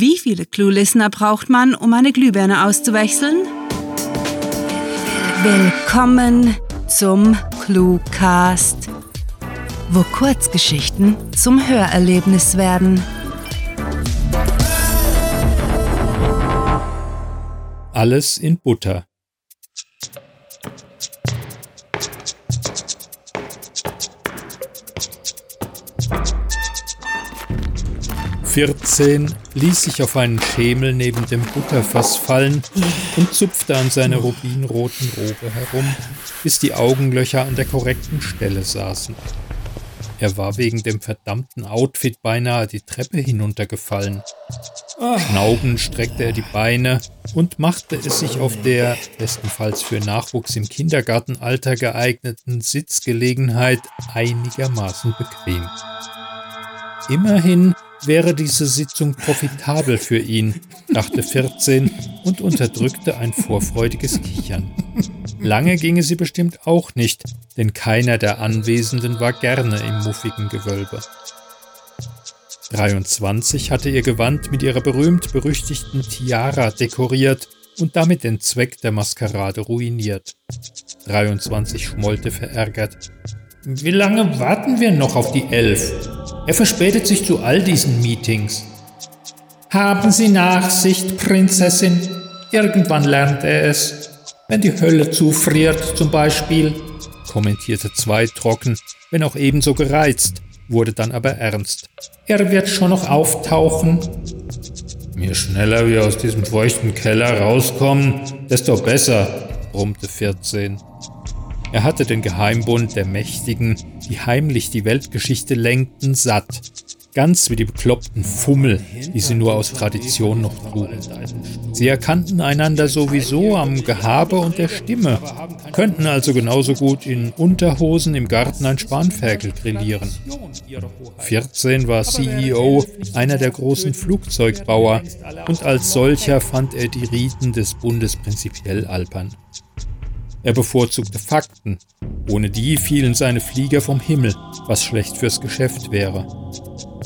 Wie viele Clue-Listener braucht man, um eine Glühbirne auszuwechseln? Willkommen zum Cluecast, wo Kurzgeschichten zum Hörerlebnis werden. Alles in Butter. Vierzehn ließ sich auf einen Schemel neben dem Butterfass fallen und zupfte an seiner rubinroten Robe herum, bis die Augenlöcher an der korrekten Stelle saßen. Er war wegen dem verdammten Outfit beinahe die Treppe hinuntergefallen. Schnaubend streckte er die Beine und machte es sich auf der, bestenfalls für Nachwuchs im Kindergartenalter geeigneten Sitzgelegenheit einigermaßen bequem. Immerhin wäre diese Sitzung profitabel für ihn, dachte 14 und unterdrückte ein vorfreudiges Kichern. Lange ginge sie bestimmt auch nicht, denn keiner der Anwesenden war gerne im muffigen Gewölbe. 23 hatte ihr Gewand mit ihrer berühmt-berüchtigten Tiara dekoriert und damit den Zweck der Maskerade ruiniert. 23 schmollte verärgert. Wie lange warten wir noch auf die Elf? Er verspätet sich zu all diesen Meetings. Haben Sie Nachsicht, Prinzessin. Irgendwann lernt er es. Wenn die Hölle zufriert, zum Beispiel, kommentierte zwei trocken, wenn auch ebenso gereizt, wurde dann aber ernst. Er wird schon noch auftauchen. Je schneller wir aus diesem feuchten Keller rauskommen, desto besser, brummte 14. Er hatte den Geheimbund der Mächtigen, die heimlich die Weltgeschichte lenkten, satt. Ganz wie die bekloppten Fummel, die sie nur aus Tradition noch trugen. Sie erkannten einander sowieso am Gehabe und der Stimme, könnten also genauso gut in Unterhosen im Garten ein Spanferkel grillieren. 14 war CEO einer der großen Flugzeugbauer und als solcher fand er die Riten des Bundes prinzipiell albern. Er bevorzugte Fakten. Ohne die fielen seine Flieger vom Himmel, was schlecht fürs Geschäft wäre.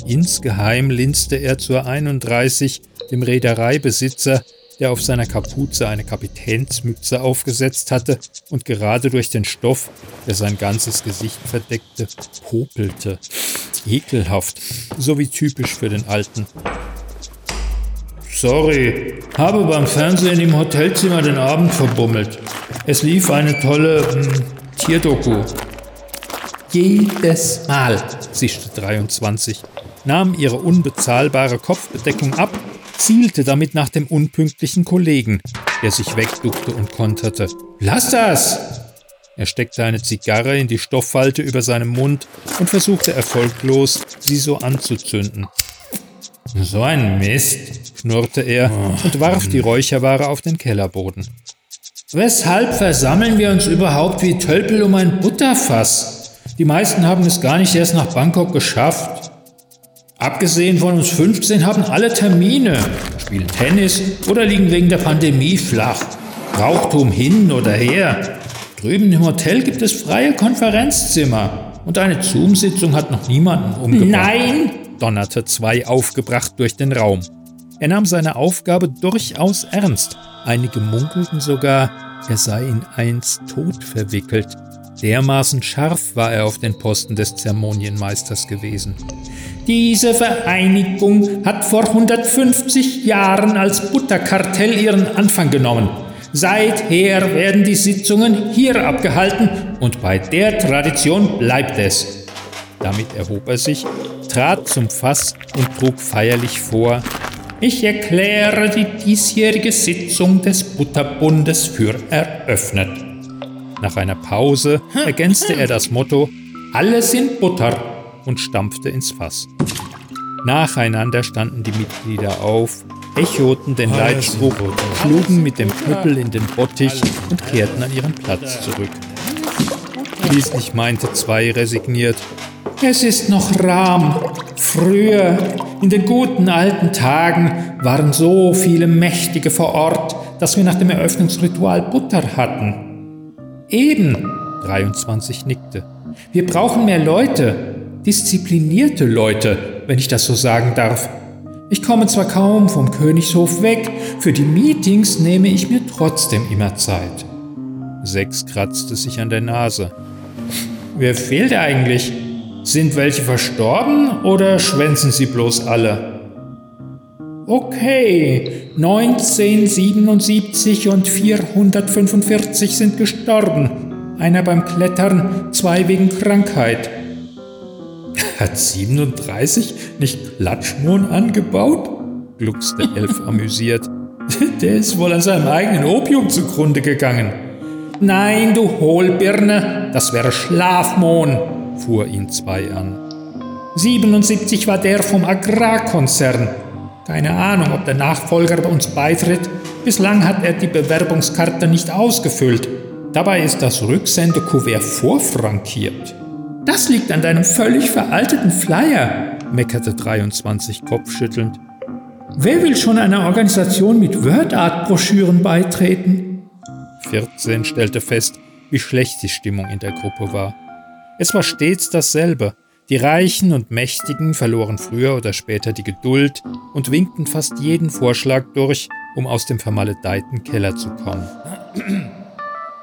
Insgeheim linste er zur 31 dem Reedereibesitzer, der auf seiner Kapuze eine Kapitänsmütze aufgesetzt hatte und gerade durch den Stoff, der sein ganzes Gesicht verdeckte, popelte. Ekelhaft, so wie typisch für den Alten. Sorry, habe beim Fernsehen im Hotelzimmer den Abend verbummelt. Es lief eine tolle hm, Tierdoku. Jedes Mal, zischte 23, nahm ihre unbezahlbare Kopfbedeckung ab, zielte damit nach dem unpünktlichen Kollegen, der sich wegduckte und konterte. Lass das! Er steckte eine Zigarre in die Stofffalte über seinem Mund und versuchte erfolglos, sie so anzuzünden. So ein Mist, knurrte er und warf die Räucherware auf den Kellerboden. Weshalb versammeln wir uns überhaupt wie Tölpel um ein Butterfass? Die meisten haben es gar nicht erst nach Bangkok geschafft. Abgesehen von uns 15 haben alle Termine, spielen Tennis oder liegen wegen der Pandemie flach. Brauchtum hin oder her. Drüben im Hotel gibt es freie Konferenzzimmer. Und eine Zoom-Sitzung hat noch niemanden umgebracht. Nein! donnerte zwei aufgebracht durch den Raum. Er nahm seine Aufgabe durchaus ernst. Einige munkelten sogar, er sei in eins Tod verwickelt. Dermaßen scharf war er auf den Posten des Zeremonienmeisters gewesen. Diese Vereinigung hat vor 150 Jahren als Butterkartell ihren Anfang genommen. Seither werden die Sitzungen hier abgehalten und bei der Tradition bleibt es. Damit erhob er sich, trat zum Fass und trug feierlich vor, ich erkläre die diesjährige Sitzung des Butterbundes für eröffnet. Nach einer Pause ergänzte er das Motto Alles in Butter und stampfte ins Fass. Nacheinander standen die Mitglieder auf, echoten den Leitspruch, schlugen mit dem Knüppel in den Bottich und kehrten an ihren Platz zurück. Schließlich meinte zwei resigniert, es ist noch Rahm. Früher, in den guten alten Tagen, waren so viele Mächtige vor Ort, dass wir nach dem Eröffnungsritual Butter hatten. Eben, 23 nickte. Wir brauchen mehr Leute, disziplinierte Leute, wenn ich das so sagen darf. Ich komme zwar kaum vom Königshof weg, für die Meetings nehme ich mir trotzdem immer Zeit. Sechs kratzte sich an der Nase. Wer fehlt eigentlich? Sind welche verstorben oder schwänzen sie bloß alle? Okay, 1977 und 445 sind gestorben. Einer beim Klettern, zwei wegen Krankheit. Hat 37 nicht Klatschmohn angebaut? gluckste Elf amüsiert. Der ist wohl an seinem eigenen Opium zugrunde gegangen. Nein, du Hohlbirne, das wäre Schlafmohn, fuhr ihn zwei an. 77 war der vom Agrarkonzern. Keine Ahnung, ob der Nachfolger bei uns beitritt. Bislang hat er die Bewerbungskarte nicht ausgefüllt. Dabei ist das Rücksendekuvert vorfrankiert. Das liegt an deinem völlig veralteten Flyer, meckerte 23 kopfschüttelnd. Wer will schon einer Organisation mit WordArt-Broschüren beitreten? 14 stellte fest, wie schlecht die Stimmung in der Gruppe war. Es war stets dasselbe. Die Reichen und Mächtigen verloren früher oder später die Geduld und winkten fast jeden Vorschlag durch, um aus dem vermaledeiten Keller zu kommen.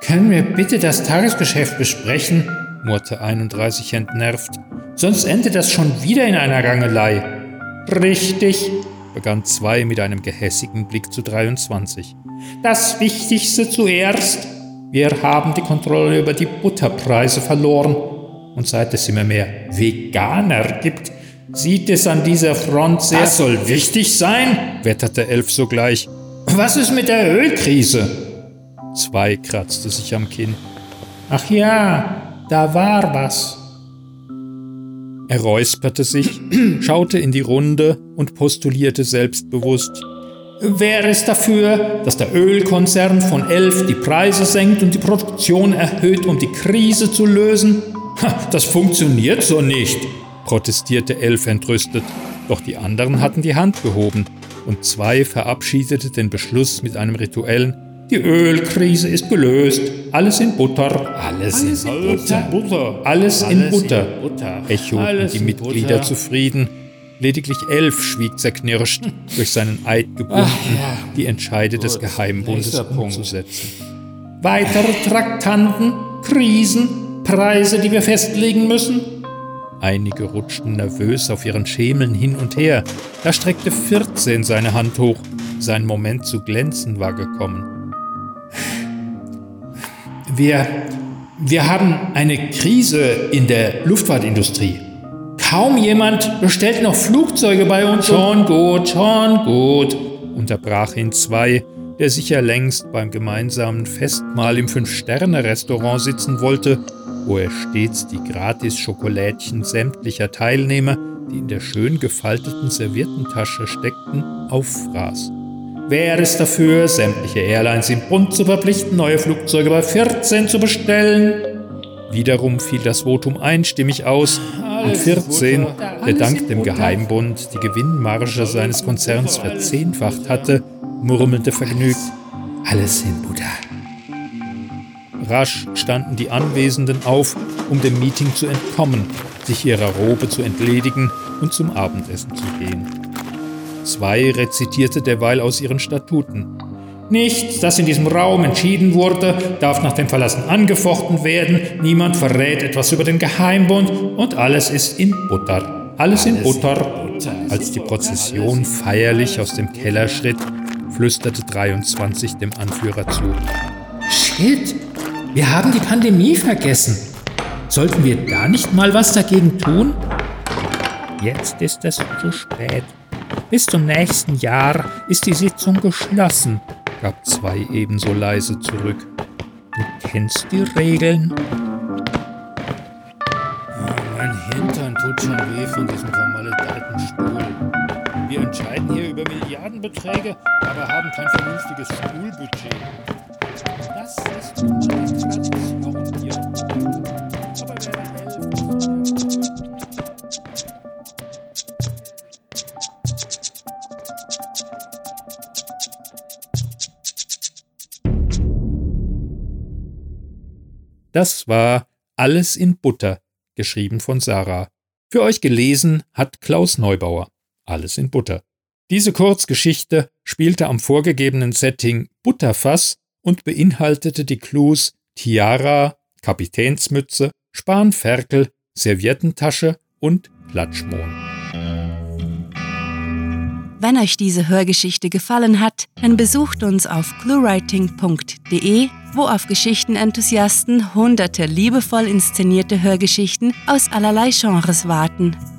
Können wir bitte das Tagesgeschäft besprechen? murrte 31 entnervt. Sonst endet das schon wieder in einer Rangelei. Richtig, begann zwei mit einem gehässigen Blick zu 23. Das Wichtigste zuerst. Wir haben die Kontrolle über die Butterpreise verloren und seit es immer mehr Veganer gibt, sieht es an dieser Front sehr... Das soll wichtig sein, wetterte Elf sogleich. Was ist mit der Ölkrise? Zwei kratzte sich am Kinn. Ach ja, da war was. Er räusperte sich, schaute in die Runde und postulierte selbstbewusst. Wer ist dafür, dass der Ölkonzern von Elf die Preise senkt und die Produktion erhöht, um die Krise zu lösen? Das funktioniert so nicht, protestierte Elf entrüstet, doch die anderen hatten die Hand gehoben und zwei verabschiedete den Beschluss mit einem rituellen Die Ölkrise ist gelöst, alles in Butter. Alles, alles in, Butter. Butter. Alles, alles in Butter. In Butter. Echoten die Mitglieder Butter. zufrieden. Lediglich Elf schwieg zerknirscht, durch seinen Eid gebunden, ja. die Entscheide Gut. des Geheimbundes umzusetzen. Weitere Traktanten, Krisen, Preise, die wir festlegen müssen? Einige rutschten nervös auf ihren Schemeln hin und her. Da streckte 14 seine Hand hoch. Sein Moment zu glänzen war gekommen. Wir, wir haben eine Krise in der Luftfahrtindustrie. Kaum jemand bestellt noch Flugzeuge bei uns. Schon gut, schon gut, unterbrach ihn zwei, der sicher längst beim gemeinsamen Festmahl im Fünf-Sterne-Restaurant sitzen wollte wo er stets die Gratis-Schokolädchen sämtlicher Teilnehmer, die in der schön gefalteten Serviettentasche steckten, auffraß. Wäre es dafür, sämtliche Airlines im Bund zu verpflichten, neue Flugzeuge bei 14 zu bestellen? Wiederum fiel das Votum einstimmig aus und 14, der dank dem Geheimbund die Gewinnmarge seines Konzerns verzehnfacht hatte, murmelte vergnügt: Alles in Buddha. Rasch standen die Anwesenden auf, um dem Meeting zu entkommen, sich ihrer Robe zu entledigen und zum Abendessen zu gehen. Zwei rezitierte derweil aus ihren Statuten. Nichts, das in diesem Raum entschieden wurde, darf nach dem Verlassen angefochten werden, niemand verrät etwas über den Geheimbund und alles ist in Butter. Alles, alles in Butter. Als die Prozession feierlich aus dem Keller schritt, flüsterte 23 dem Anführer zu. Shit, wir haben die Pandemie vergessen. Sollten wir da nicht mal was dagegen tun? Jetzt ist es zu spät. Bis zum nächsten Jahr ist die Sitzung geschlossen, gab zwei ebenso leise zurück. Du kennst die Regeln. Oh, mein Hintern tut schon weh von diesem vermaledeiten Stuhl. Wir entscheiden hier über Milliardenbeträge, aber haben kein vernünftiges Stuhlbudget. Das ist Das war Alles in Butter, geschrieben von Sarah. Für euch gelesen hat Klaus Neubauer. Alles in Butter. Diese Kurzgeschichte spielte am vorgegebenen Setting Butterfass und beinhaltete die Clues Tiara, Kapitänsmütze, Spanferkel, Serviettentasche und Klatschmohn. Wenn euch diese Hörgeschichte gefallen hat, dann besucht uns auf cluewriting.de, wo auf Geschichtenenthusiasten hunderte liebevoll inszenierte Hörgeschichten aus allerlei Genres warten.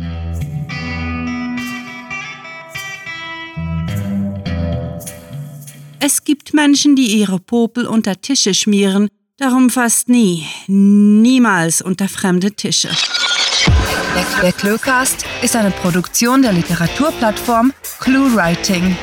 Es gibt Menschen, die ihre Popel unter Tische schmieren, darum fast nie, niemals unter fremde Tische. Der, Cluecast ist eine Produktion der Literaturplattform ClueWriting.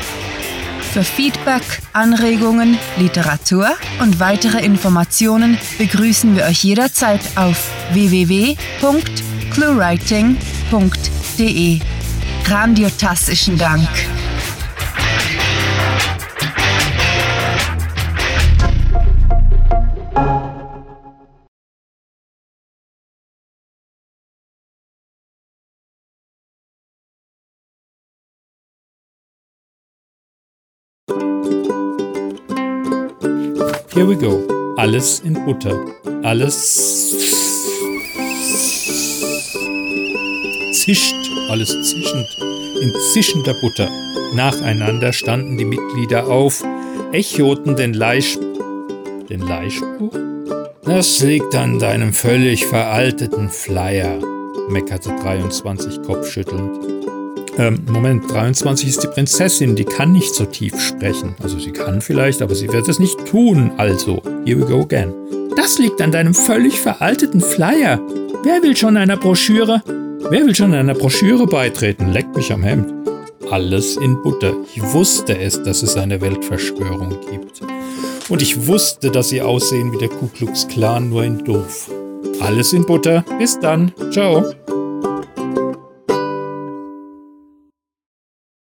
Für Feedback, Anregungen, Literatur und weitere Informationen begrüßen wir euch jederzeit auf www.cluewriting.de. Grandiotastischen Dank. We go. Alles in Butter. Alles zischt, alles zischend, in zischender Butter. Nacheinander standen die Mitglieder auf, echoten den Leihspruch. Den Leihspruch? Das liegt an deinem völlig veralteten Flyer, meckerte 23 kopfschüttelnd. Ähm, Moment, 23 ist die Prinzessin, die kann nicht so tief sprechen. Also sie kann vielleicht, aber sie wird es nicht tun. Also, here we go again. Das liegt an deinem völlig veralteten Flyer. Wer will schon einer Broschüre? Wer will schon einer Broschüre beitreten? Leckt mich am Hemd. Alles in Butter. Ich wusste es, dass es eine Weltverschwörung gibt. Und ich wusste, dass sie aussehen wie der Ku Klux Klan, nur in doof. Alles in Butter. Bis dann. Ciao.